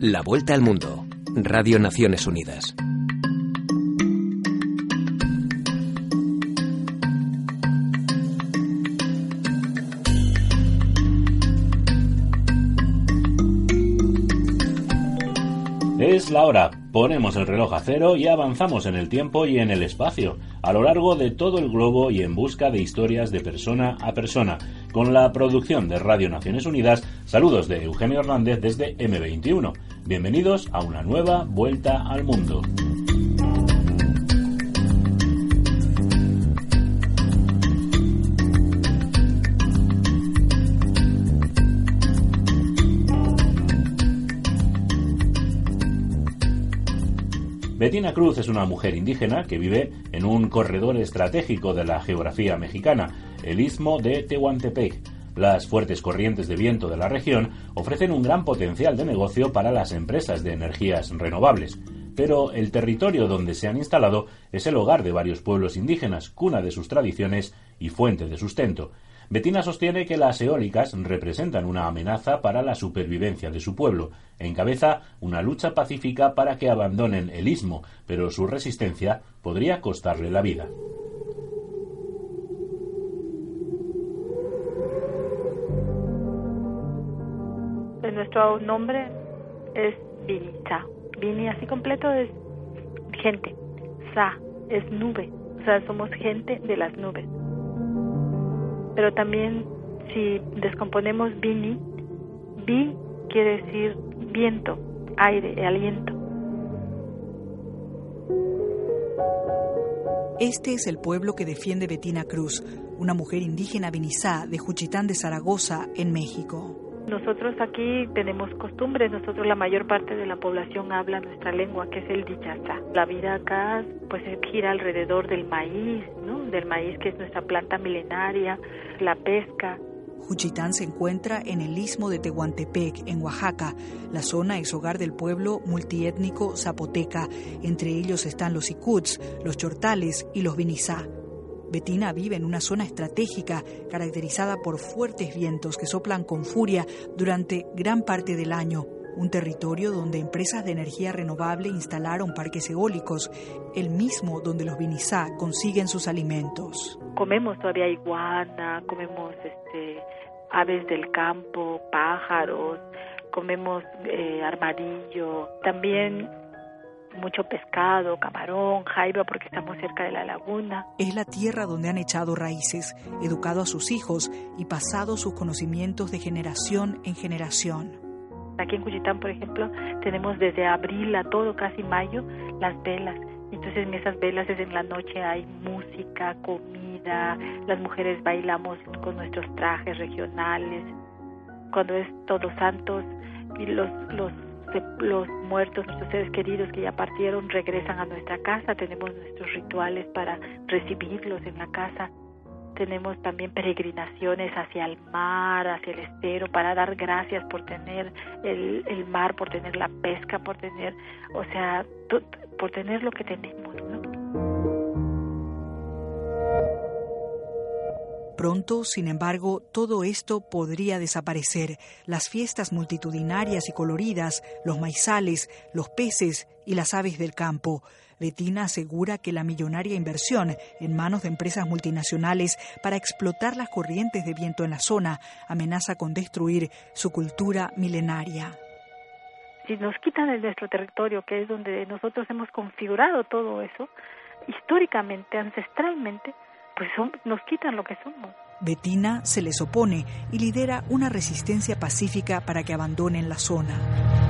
La Vuelta al Mundo. Radio Naciones Unidas. Es la hora. Ponemos el reloj a cero y avanzamos en el tiempo y en el espacio, a lo largo de todo el globo y en busca de historias de persona a persona. Con la producción de Radio Naciones Unidas, saludos de Eugenio Hernández desde M21. Bienvenidos a una nueva vuelta al mundo. Betina Cruz es una mujer indígena que vive en un corredor estratégico de la geografía mexicana, el istmo de Tehuantepec. Las fuertes corrientes de viento de la región ofrecen un gran potencial de negocio para las empresas de energías renovables, pero el territorio donde se han instalado es el hogar de varios pueblos indígenas, cuna de sus tradiciones y fuente de sustento. Betina sostiene que las eólicas representan una amenaza para la supervivencia de su pueblo. Encabeza una lucha pacífica para que abandonen el istmo, pero su resistencia podría costarle la vida. Nuestro nombre es Vinita. Vini así completo es gente. Sa es nube. O sea, somos gente de las nubes pero también si descomponemos bini, bi quiere decir viento, aire, aliento. Este es el pueblo que defiende Betina Cruz, una mujer indígena vinizá de Juchitán de Zaragoza, en México. Nosotros aquí tenemos costumbres, nosotros la mayor parte de la población habla nuestra lengua, que es el dichaza. La vida acá pues gira alrededor del maíz, ¿no? Del maíz que es nuestra planta milenaria, la pesca. Juchitán se encuentra en el istmo de Tehuantepec, en Oaxaca. La zona es hogar del pueblo multiétnico zapoteca. Entre ellos están los icuts, los chortales y los vinizá. Betina vive en una zona estratégica caracterizada por fuertes vientos que soplan con furia durante gran parte del año, un territorio donde empresas de energía renovable instalaron parques eólicos, el mismo donde los vinizá consiguen sus alimentos. Comemos todavía iguana, comemos este, aves del campo, pájaros, comemos eh, armadillo, también mucho pescado, camarón, jaiba, porque estamos cerca de la laguna. Es la tierra donde han echado raíces, educado a sus hijos y pasado sus conocimientos de generación en generación. Aquí en Cuyitán, por ejemplo, tenemos desde abril a todo, casi mayo, las velas. Entonces en esas velas desde en la noche hay música, comida, las mujeres bailamos con nuestros trajes regionales. Cuando es Todos Santos y los, los los muertos, nuestros seres queridos que ya partieron, regresan a nuestra casa, tenemos nuestros rituales para recibirlos en la casa, tenemos también peregrinaciones hacia el mar, hacia el estero, para dar gracias por tener el, el mar, por tener la pesca, por tener, o sea, por tener lo que tenemos, Pronto, sin embargo, todo esto podría desaparecer. Las fiestas multitudinarias y coloridas, los maizales, los peces y las aves del campo. Betina asegura que la millonaria inversión en manos de empresas multinacionales para explotar las corrientes de viento en la zona amenaza con destruir su cultura milenaria. Si nos quitan de nuestro territorio, que es donde nosotros hemos configurado todo eso, históricamente, ancestralmente, pues nos quitan lo que somos. Betina se les opone y lidera una resistencia pacífica para que abandonen la zona.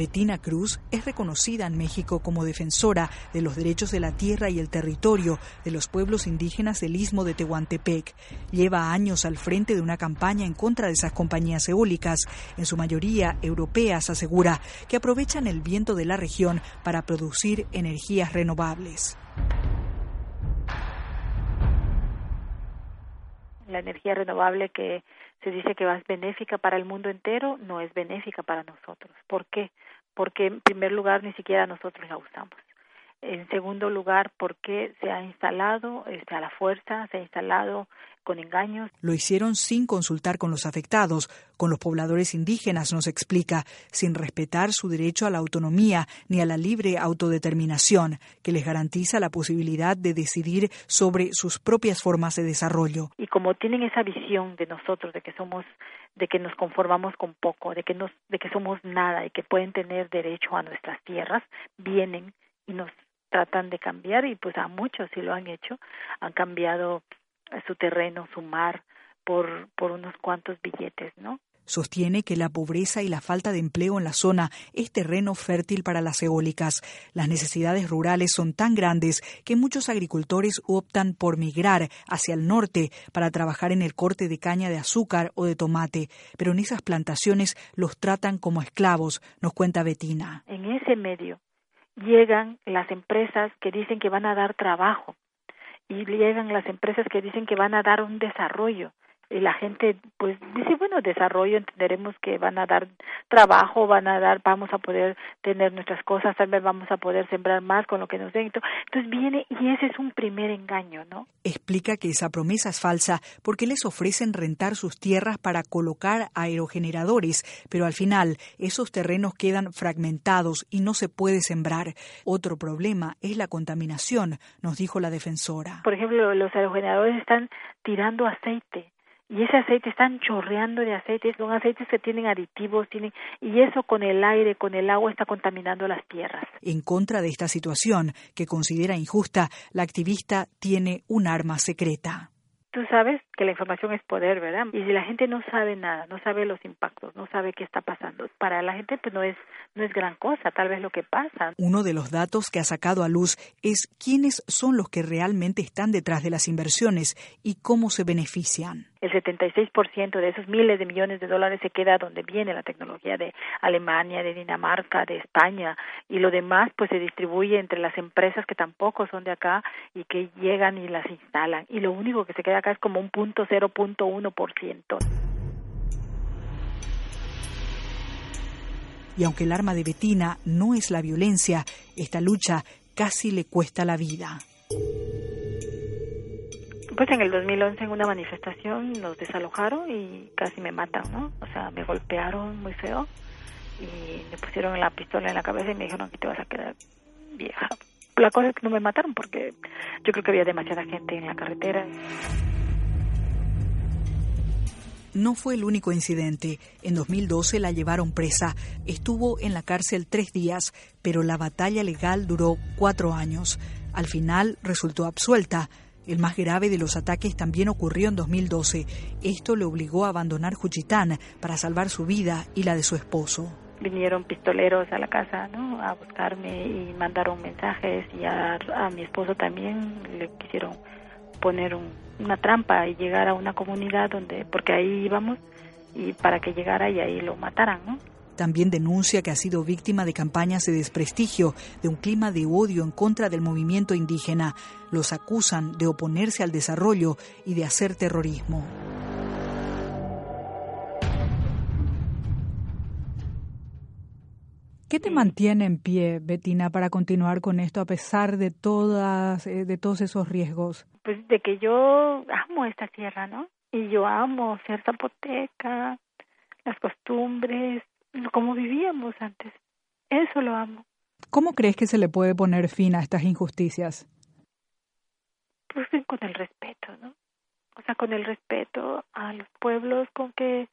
Betina Cruz es reconocida en México como defensora de los derechos de la tierra y el territorio de los pueblos indígenas del istmo de Tehuantepec. Lleva años al frente de una campaña en contra de esas compañías eólicas, en su mayoría europeas, asegura, que aprovechan el viento de la región para producir energías renovables. La energía renovable que se dice que es benéfica para el mundo entero, no es benéfica para nosotros. ¿Por qué? Porque en primer lugar ni siquiera nosotros la usamos. En segundo lugar, porque se ha instalado este, a la fuerza, se ha instalado con engaños. Lo hicieron sin consultar con los afectados, con los pobladores indígenas, nos explica, sin respetar su derecho a la autonomía ni a la libre autodeterminación, que les garantiza la posibilidad de decidir sobre sus propias formas de desarrollo. Y como tienen esa visión de nosotros, de que somos de que nos conformamos con poco, de que nos, de que somos nada y que pueden tener derecho a nuestras tierras, vienen y nos tratan de cambiar y pues a muchos sí lo han hecho, han cambiado su terreno, su mar, por, por unos cuantos billetes, ¿no? Sostiene que la pobreza y la falta de empleo en la zona es terreno fértil para las eólicas. Las necesidades rurales son tan grandes que muchos agricultores optan por migrar hacia el norte para trabajar en el corte de caña de azúcar o de tomate, pero en esas plantaciones los tratan como esclavos, nos cuenta Betina. En ese medio llegan las empresas que dicen que van a dar trabajo y llegan las empresas que dicen que van a dar un desarrollo y la gente pues dice bueno desarrollo entenderemos que van a dar trabajo van a dar vamos a poder tener nuestras cosas tal vez vamos a poder sembrar más con lo que nos den entonces viene y ese es un primer engaño no explica que esa promesa es falsa porque les ofrecen rentar sus tierras para colocar aerogeneradores pero al final esos terrenos quedan fragmentados y no se puede sembrar. Otro problema es la contaminación nos dijo la defensora. Por ejemplo los aerogeneradores están tirando aceite y ese aceite están chorreando de aceites, son aceites que tienen aditivos, tienen y eso con el aire, con el agua está contaminando las tierras. En contra de esta situación, que considera injusta, la activista tiene un arma secreta. Tú sabes que la información es poder, ¿verdad? Y si la gente no sabe nada, no sabe los impactos, no sabe qué está pasando, para la gente pues no es no es gran cosa, tal vez lo que pasa. Uno de los datos que ha sacado a luz es quiénes son los que realmente están detrás de las inversiones y cómo se benefician el 76% de esos miles de millones de dólares se queda donde viene la tecnología de Alemania, de Dinamarca, de España y lo demás pues se distribuye entre las empresas que tampoco son de acá y que llegan y las instalan y lo único que se queda acá es como un punto 0.1%. Y aunque el arma de Betina no es la violencia, esta lucha casi le cuesta la vida. Pues en el 2011 en una manifestación nos desalojaron y casi me matan, ¿no? O sea, me golpearon muy feo y me pusieron la pistola en la cabeza y me dijeron, aquí te vas a quedar vieja. La cosa es que no me mataron porque yo creo que había demasiada gente en la carretera. No fue el único incidente. En 2012 la llevaron presa. Estuvo en la cárcel tres días, pero la batalla legal duró cuatro años. Al final resultó absuelta. El más grave de los ataques también ocurrió en 2012. Esto le obligó a abandonar Juchitán para salvar su vida y la de su esposo. Vinieron pistoleros a la casa, ¿no? A buscarme y mandaron mensajes y a, mi esposo también le quisieron poner una trampa y llegar a una comunidad donde, porque ahí íbamos y para que llegara y ahí lo mataran, ¿no? También denuncia que ha sido víctima de campañas de desprestigio, de un clima de odio en contra del movimiento indígena. Los acusan de oponerse al desarrollo y de hacer terrorismo. ¿Qué te mantiene en pie, Betina, para continuar con esto a pesar de todas, eh, de todos esos riesgos? Pues de que yo amo esta tierra, ¿no? Y yo amo ser zapoteca, las costumbres, como vivíamos antes. Eso lo amo. ¿Cómo crees que se le puede poner fin a estas injusticias? Pues con el respeto, ¿no? O sea, con el respeto a los pueblos, con que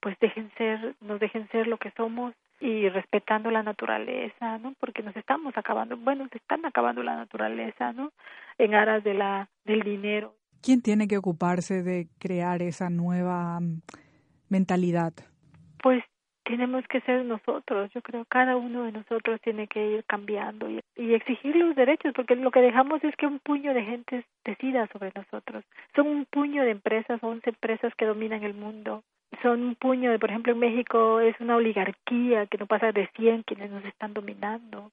pues dejen ser, nos dejen ser lo que somos y respetando la naturaleza, ¿no? Porque nos estamos acabando, bueno, se están acabando la naturaleza, ¿no? En aras de la del dinero. ¿Quién tiene que ocuparse de crear esa nueva mm, mentalidad? Pues tenemos que ser nosotros. Yo creo cada uno de nosotros tiene que ir cambiando y, exigir los derechos, porque lo que dejamos es que un puño de gente decida sobre nosotros. Son un puño de empresas, 11 empresas que dominan el mundo. Son un puño de, por ejemplo, en México es una oligarquía que no pasa de 100 quienes nos están dominando.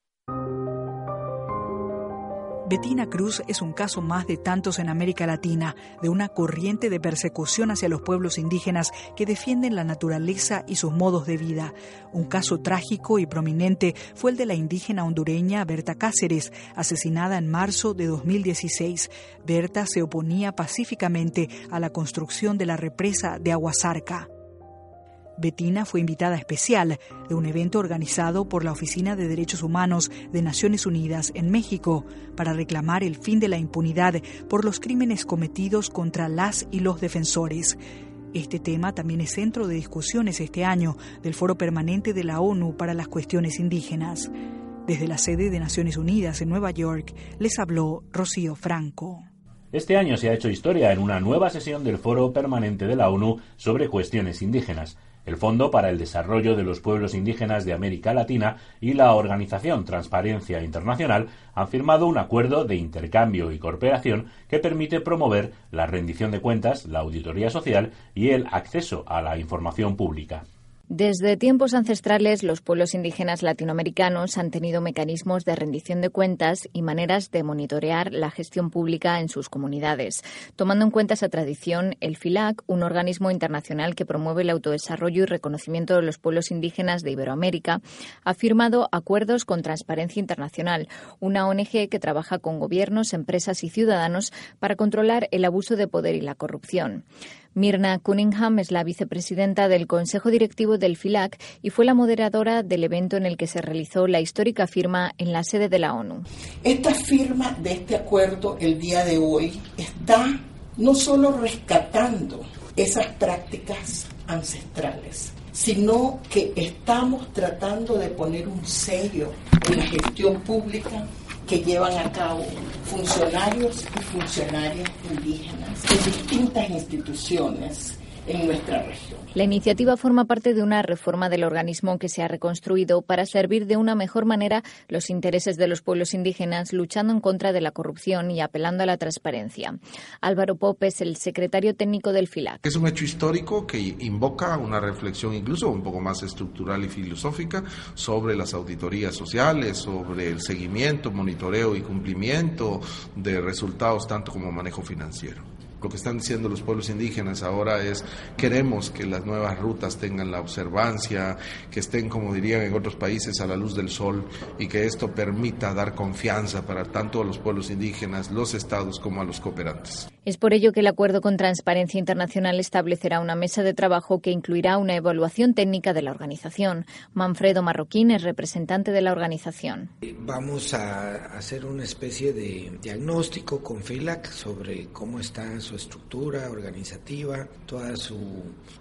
Betina Cruz es un caso más de tantos en América Latina, de una corriente de persecución hacia los pueblos indígenas que defienden la naturaleza y sus modos de vida. Un caso trágico y prominente fue el de la indígena hondureña Berta Cáceres, asesinada en marzo de 2016. Berta se oponía pacíficamente a la construcción de la represa de Aguasarca. Betina fue invitada especial de un evento organizado por la Oficina de Derechos Humanos de Naciones Unidas en México para reclamar el fin de la impunidad por los crímenes cometidos contra las y los defensores. Este tema también es centro de discusiones este año del Foro Permanente de la ONU para las Cuestiones Indígenas. Desde la sede de Naciones Unidas en Nueva York les habló Rocío Franco. Este año se ha hecho historia en una nueva sesión del Foro Permanente de la ONU sobre cuestiones indígenas el Fondo para el Desarrollo de los Pueblos Indígenas de América Latina y la organización Transparencia Internacional han firmado un acuerdo de intercambio y cooperación que permite promover la rendición de cuentas, la auditoría social y el acceso a la información pública. Desde tiempos ancestrales, los pueblos indígenas latinoamericanos han tenido mecanismos de rendición de cuentas y maneras de monitorear la gestión pública en sus comunidades. Tomando en cuenta esa tradición, el FILAC, un organismo internacional que promueve el autodesarrollo y reconocimiento de los pueblos indígenas de Iberoamérica, ha firmado acuerdos con Transparencia Internacional, una ONG que trabaja con gobiernos, empresas y ciudadanos para controlar el abuso de poder y la corrupción. Mirna Cunningham es la vicepresidenta del Consejo Directivo del FILAC y fue la moderadora del evento en el que se realizó la histórica firma en la sede de la ONU. Esta firma de este acuerdo el día de hoy está no solo rescatando esas prácticas ancestrales, sino que estamos tratando de poner un sello en la gestión pública que llevan a cabo funcionarios y funcionarias indígenas de distintas instituciones en nuestra región. La iniciativa forma parte de una reforma del organismo que se ha reconstruido para servir de una mejor manera los intereses de los pueblos indígenas, luchando en contra de la corrupción y apelando a la transparencia. Álvaro Pop es el secretario técnico del FILAC. Es un hecho histórico que invoca una reflexión incluso un poco más estructural y filosófica sobre las auditorías sociales, sobre el seguimiento, monitoreo y cumplimiento de resultados tanto como manejo financiero. Lo que están diciendo los pueblos indígenas ahora es queremos que las nuevas rutas tengan la observancia, que estén, como dirían en otros países, a la luz del sol y que esto permita dar confianza para tanto a los pueblos indígenas, los estados como a los cooperantes. Es por ello que el acuerdo con Transparencia Internacional establecerá una mesa de trabajo que incluirá una evaluación técnica de la organización. Manfredo Marroquín es representante de la organización. Vamos a hacer una especie de diagnóstico con FILAC sobre cómo está su estructura organizativa, todas su,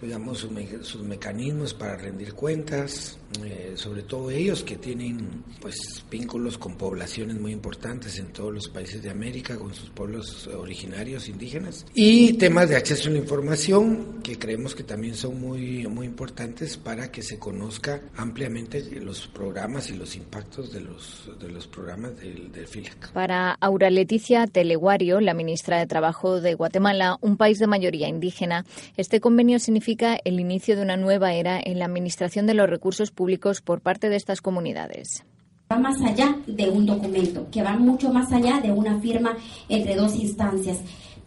digamos, sus mecanismos para rendir cuentas, eh, sobre todo ellos que tienen pues vínculos con poblaciones muy importantes en todos los países de América, con sus pueblos originarios indígenas, y temas de acceso a la información que creemos que también son muy, muy importantes para que se conozca ampliamente los programas y los impactos de los, de los programas del, del FILAC. Para Aura Leticia Teleguario, la ministra de Trabajo de Guatemala, un país de mayoría indígena, este convenio significa el inicio de una nueva era en la administración de los recursos públicos por parte de estas comunidades va más allá de un documento, que va mucho más allá de una firma entre dos instancias.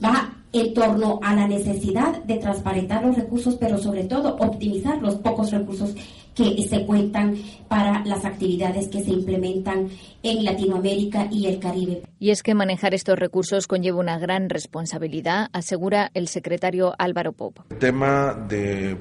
Va en torno a la necesidad de transparentar los recursos, pero sobre todo optimizar los pocos recursos que se cuentan para las actividades que se implementan en Latinoamérica y el Caribe. Y es que manejar estos recursos conlleva una gran responsabilidad, asegura el secretario Álvaro Pop. El tema de,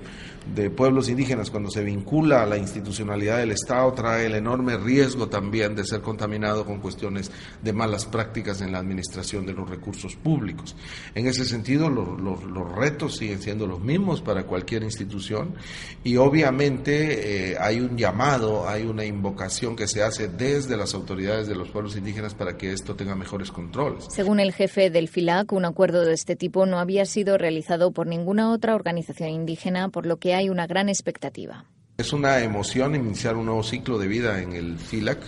de pueblos indígenas, cuando se vincula a la institucionalidad del Estado, trae el enorme riesgo también de ser contaminado con cuestiones de malas prácticas en la administración de los recursos públicos. En ese sentido, los, los, retos siguen siendo los mismos para cualquier institución y obviamente eh, hay un llamado, hay una invocación que se hace desde las autoridades de los pueblos indígenas para que esto tenga mejores controles. Según el jefe del FILAC, un acuerdo de este tipo no había sido realizado por ninguna otra organización indígena, por lo que hay una gran expectativa. Es una emoción iniciar un nuevo ciclo de vida en el FILAC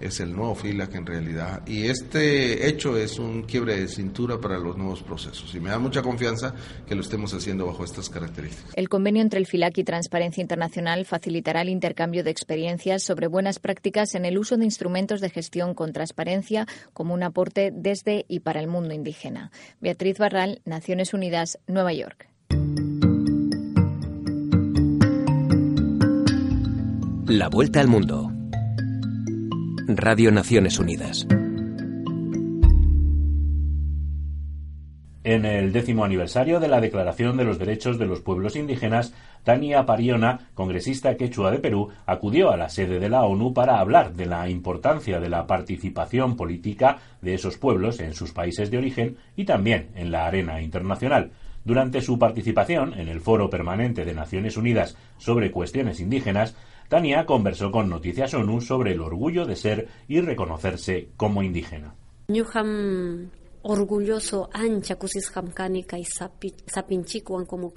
es el nuevo FILAC en realidad. Y este hecho es un quiebre de cintura para los nuevos procesos. Y me da mucha confianza que lo estemos haciendo bajo estas características. El convenio entre el FILAC y Transparencia Internacional facilitará el intercambio de experiencias sobre buenas prácticas en el uso de instrumentos de gestión con transparencia como un aporte desde y para el mundo indígena. Beatriz Barral, Naciones Unidas, Nueva York. La vuelta al mundo. Radio Naciones Unidas. En el décimo aniversario de la Declaración de los Derechos de los Pueblos Indígenas, Tania Pariona, congresista quechua de Perú, acudió a la sede de la ONU para hablar de la importancia de la participación política de esos pueblos en sus países de origen y también en la arena internacional. Durante su participación en el Foro Permanente de Naciones Unidas sobre Cuestiones Indígenas, Tania conversó con Noticias ONU sobre el orgullo de ser y reconocerse como indígena. orgulloso ancha como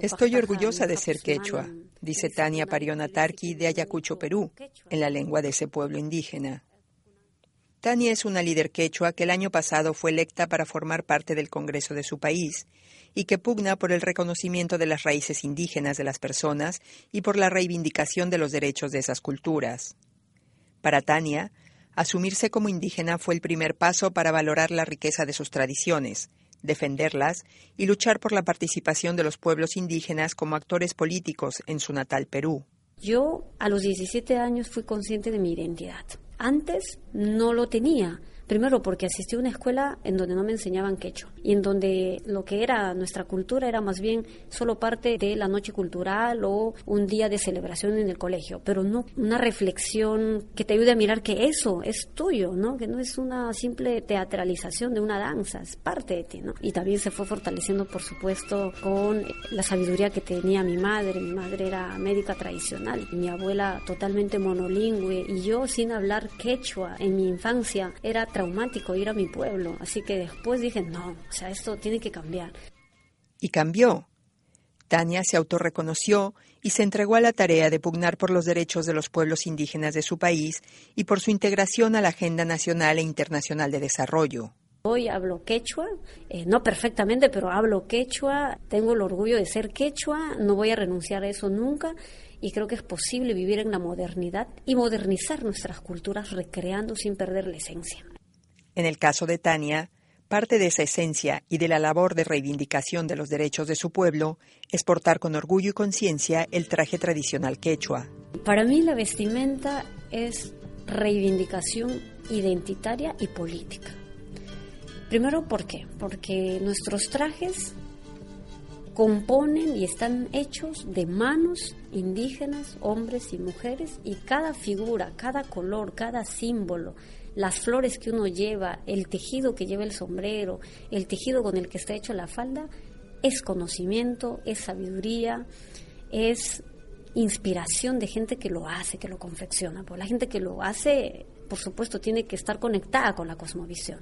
Estoy orgullosa de ser quechua, dice Tania Pariona Tarqui de Ayacucho, Perú, en la lengua de ese pueblo indígena. Tania es una líder quechua que el año pasado fue electa para formar parte del Congreso de su país y que pugna por el reconocimiento de las raíces indígenas de las personas y por la reivindicación de los derechos de esas culturas. Para Tania, asumirse como indígena fue el primer paso para valorar la riqueza de sus tradiciones, defenderlas y luchar por la participación de los pueblos indígenas como actores políticos en su natal Perú. Yo a los 17 años fui consciente de mi identidad. Antes no lo tenía. Primero porque asistí a una escuela en donde no me enseñaban quechua y en donde lo que era nuestra cultura era más bien solo parte de la noche cultural o un día de celebración en el colegio, pero no una reflexión que te ayude a mirar que eso es tuyo, ¿no? Que no es una simple teatralización de una danza, es parte de ti, ¿no? Y también se fue fortaleciendo, por supuesto, con la sabiduría que tenía mi madre. Mi madre era médica tradicional, mi abuela totalmente monolingüe y yo sin hablar quechua en mi infancia era traumático ir a mi pueblo. Así que después dije, no, o sea, esto tiene que cambiar. Y cambió. Tania se autorreconoció y se entregó a la tarea de pugnar por los derechos de los pueblos indígenas de su país y por su integración a la agenda nacional e internacional de desarrollo. Hoy hablo quechua, eh, no perfectamente, pero hablo quechua, tengo el orgullo de ser quechua, no voy a renunciar a eso nunca y creo que es posible vivir en la modernidad y modernizar nuestras culturas recreando sin perder la esencia. En el caso de Tania, parte de esa esencia y de la labor de reivindicación de los derechos de su pueblo es portar con orgullo y conciencia el traje tradicional quechua. Para mí la vestimenta es reivindicación identitaria y política. Primero, ¿por qué? Porque nuestros trajes componen y están hechos de manos indígenas, hombres y mujeres, y cada figura, cada color, cada símbolo, las flores que uno lleva, el tejido que lleva el sombrero, el tejido con el que está hecho la falda, es conocimiento, es sabiduría, es inspiración de gente que lo hace, que lo confecciona. Porque la gente que lo hace, por supuesto, tiene que estar conectada con la cosmovisión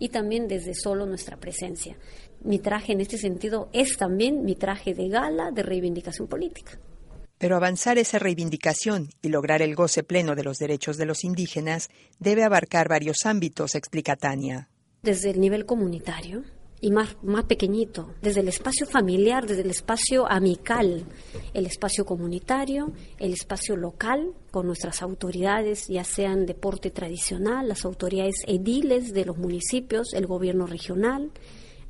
y también desde solo nuestra presencia. Mi traje en este sentido es también mi traje de gala de reivindicación política. Pero avanzar esa reivindicación y lograr el goce pleno de los derechos de los indígenas debe abarcar varios ámbitos, explica Tania. Desde el nivel comunitario y más, más pequeñito, desde el espacio familiar, desde el espacio amical, el espacio comunitario, el espacio local, con nuestras autoridades, ya sean deporte tradicional, las autoridades ediles de los municipios, el gobierno regional,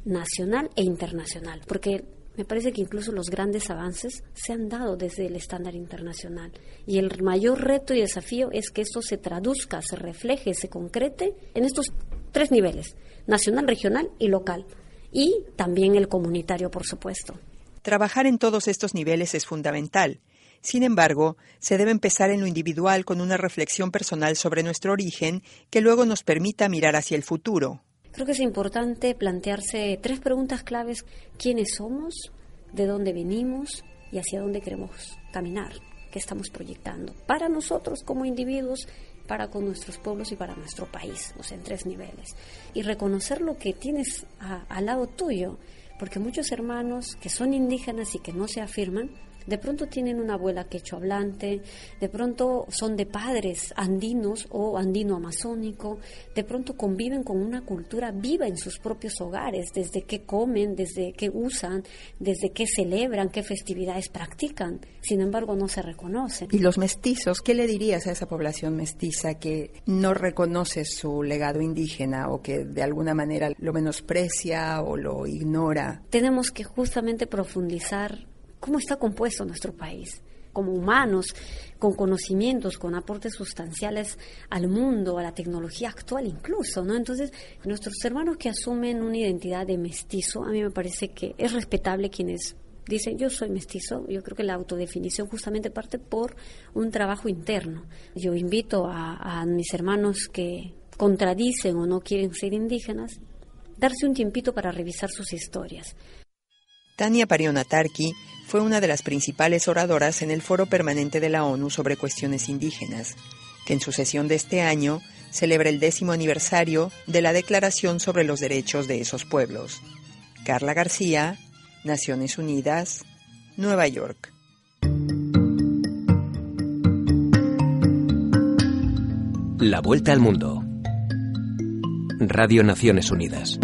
nacional e internacional. Porque me parece que incluso los grandes avances se han dado desde el estándar internacional. Y el mayor reto y desafío es que esto se traduzca, se refleje, se concrete en estos tres niveles, nacional, regional y local. Y también el comunitario, por supuesto. Trabajar en todos estos niveles es fundamental. Sin embargo, se debe empezar en lo individual con una reflexión personal sobre nuestro origen que luego nos permita mirar hacia el futuro. Creo que es importante plantearse tres preguntas claves. ¿Quiénes somos? ¿De dónde venimos? ¿Y hacia dónde queremos caminar? ¿Qué estamos proyectando? Para nosotros como individuos, para con nuestros pueblos y para nuestro país, o sea, en tres niveles. Y reconocer lo que tienes al lado tuyo, porque muchos hermanos que son indígenas y que no se afirman, de pronto tienen una abuela quechua hablante, de pronto son de padres andinos o andino amazónico, de pronto conviven con una cultura viva en sus propios hogares, desde qué comen, desde qué usan, desde qué celebran, qué festividades practican. Sin embargo, no se reconocen. ¿Y los mestizos? ¿Qué le dirías a esa población mestiza que no reconoce su legado indígena o que de alguna manera lo menosprecia o lo ignora? Tenemos que justamente profundizar cómo está compuesto nuestro país como humanos, con conocimientos, con aportes sustanciales al mundo, a la tecnología actual incluso, ¿no? Entonces, nuestros hermanos que asumen una identidad de mestizo, a mí me parece que es respetable quienes dicen yo soy mestizo, yo creo que la autodefinición justamente parte por un trabajo interno. Yo invito a, a mis hermanos que contradicen o no quieren ser indígenas, darse un tiempito para revisar sus historias. Tania Parionatarki fue una de las principales oradoras en el Foro Permanente de la ONU sobre cuestiones indígenas, que en su sesión de este año celebra el décimo aniversario de la Declaración sobre los Derechos de esos pueblos. Carla García, Naciones Unidas, Nueva York. La Vuelta al Mundo. Radio Naciones Unidas.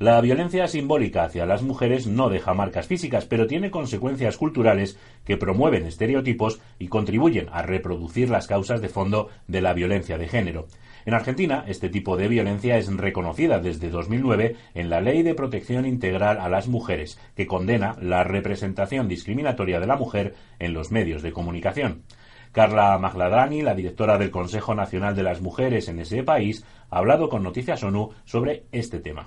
La violencia simbólica hacia las mujeres no deja marcas físicas, pero tiene consecuencias culturales que promueven estereotipos y contribuyen a reproducir las causas de fondo de la violencia de género. En Argentina, este tipo de violencia es reconocida desde 2009 en la Ley de Protección Integral a las Mujeres, que condena la representación discriminatoria de la mujer en los medios de comunicación. Carla Magladani, la directora del Consejo Nacional de las Mujeres en ese país, ha hablado con Noticias ONU sobre este tema.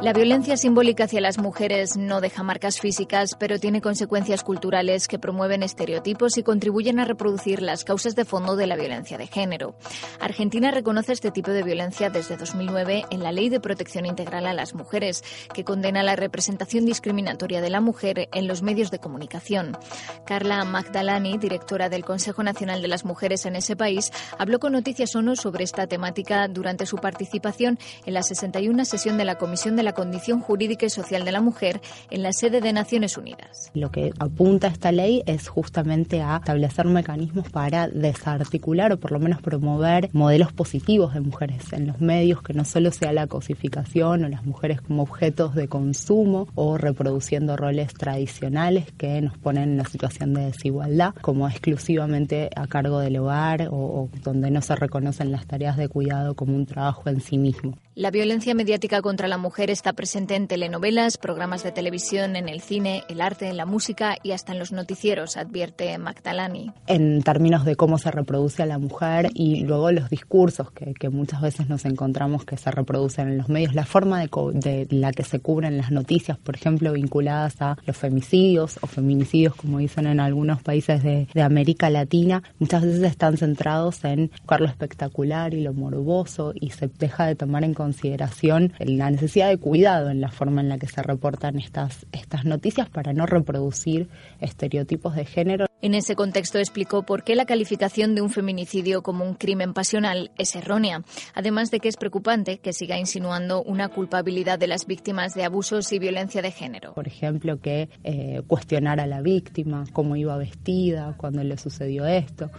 La violencia simbólica hacia las mujeres no deja marcas físicas, pero tiene consecuencias culturales que promueven estereotipos y contribuyen a reproducir las causas de fondo de la violencia de género. Argentina reconoce este tipo de violencia desde 2009 en la Ley de Protección Integral a las Mujeres, que condena la representación discriminatoria de la mujer en los medios de comunicación. Carla Magdalani, directora del Consejo Nacional de las Mujeres en ese país, habló con Noticias ONU sobre esta temática durante su participación en la 61 sesión de la Comisión de la condición jurídica y social de la mujer en la sede de Naciones Unidas. Lo que apunta esta ley es justamente a establecer mecanismos para desarticular o por lo menos promover modelos positivos de mujeres en los medios, que no solo sea la cosificación o las mujeres como objetos de consumo o reproduciendo roles tradicionales que nos ponen en una situación de desigualdad, como exclusivamente a cargo del hogar o, o donde no se reconocen las tareas de cuidado como un trabajo en sí mismo. La violencia mediática contra la mujer está presente en telenovelas, programas de televisión, en el cine, el arte, en la música y hasta en los noticieros, advierte Magdalani. En términos de cómo se reproduce a la mujer y luego los discursos que, muchas veces nos encontramos que se reproducen en los medios, la forma de, de, la que se cubren las noticias, por ejemplo, vinculadas a los femicidios o feminicidios, como dicen en algunos países de, de América Latina, muchas veces están centrados en buscar lo espectacular y lo morboso y se deja de tomar en consideración la necesidad de cuidado en la forma en la que se reportan estas, estas noticias para no reproducir estereotipos de género. En ese contexto explicó por qué la calificación de un feminicidio como un crimen pasional es errónea, además de que es preocupante que siga insinuando una culpabilidad de las víctimas de abusos y violencia de género. Por ejemplo, que eh, cuestionar a la víctima, cómo iba vestida, cuando le sucedió esto.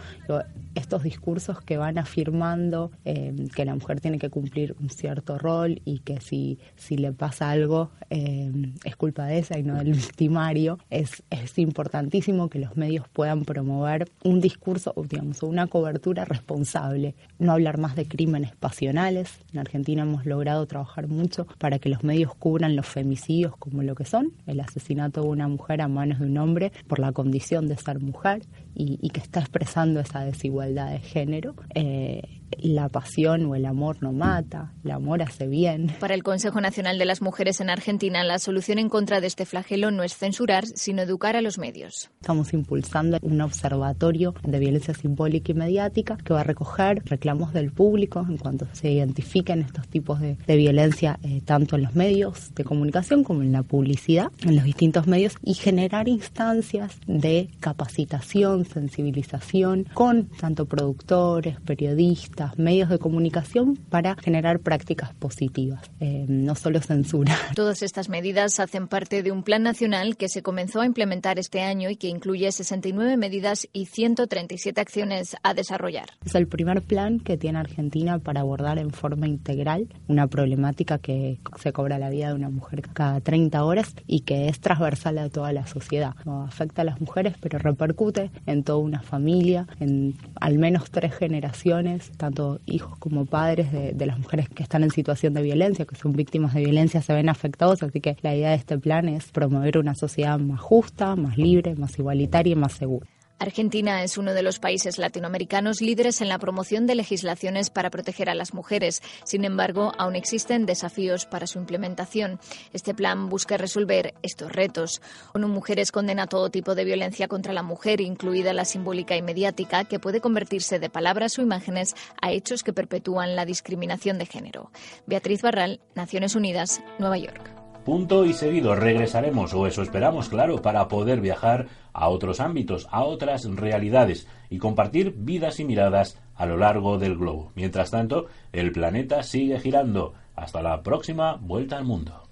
Estos discursos que van afirmando eh, que la mujer tiene que cumplir un cierto rol y que si, si le pasa algo eh, es culpa de esa y no del victimario, es, es importantísimo que los medios puedan promover un discurso, digamos, una cobertura responsable. No hablar más de crímenes pasionales. En Argentina hemos logrado trabajar mucho para que los medios cubran los femicidios como lo que son, el asesinato de una mujer a manos de un hombre por la condición de ser mujer y, y que está expresando esa desigualdad de género. Eh, la pasión o el amor no mata, el amor hace bien. Para el Consejo Nacional de las Mujeres en Argentina, la solución en contra de este flagelo no es censurar, sino educar a los medios. Estamos impulsando un observatorio de violencia simbólica y mediática que va a recoger reclamos del público en cuanto se identifiquen estos tipos de, de violencia eh, tanto en los medios de comunicación como en la publicidad, en los distintos medios y generar instancias de capacitación, sensibilización con tanto productores, periodistas, medios de comunicación para generar prácticas positivas, eh, no solo censura. Todas estas medidas hacen parte de un plan nacional que se comenzó a implementar este año y que incluye 69 medidas y 137 acciones a desarrollar. Es el primer plan que tiene Argentina para abordar en forma integral una problemática que se cobra la vida de una mujer cada 30 horas y que es transversal a toda la sociedad. No afecta a las mujeres, pero repercute en toda una familia, en al menos tres generaciones, tanto hijos como padres de, las mujeres que están en situación de violencia, que son víctimas de violencia, se ven afectados. Así que la idea de este plan es promover una sociedad más justa, más libre, más igualitaria y más segura. Argentina es uno de los países latinoamericanos líderes en la promoción de legislaciones para proteger a las mujeres. Sin embargo, aún existen desafíos para su implementación. Este plan busca resolver estos retos. ONU Mujeres condena todo tipo de violencia contra la mujer, incluida la simbólica y mediática, que puede convertirse de palabras o imágenes a hechos que perpetúan la discriminación de género. Beatriz Barral, Naciones Unidas, Nueva York. Punto y seguido regresaremos, o eso esperamos, claro, para poder viajar a otros ámbitos, a otras realidades y compartir vidas y miradas a lo largo del globo. Mientras tanto, el planeta sigue girando. Hasta la próxima vuelta al mundo.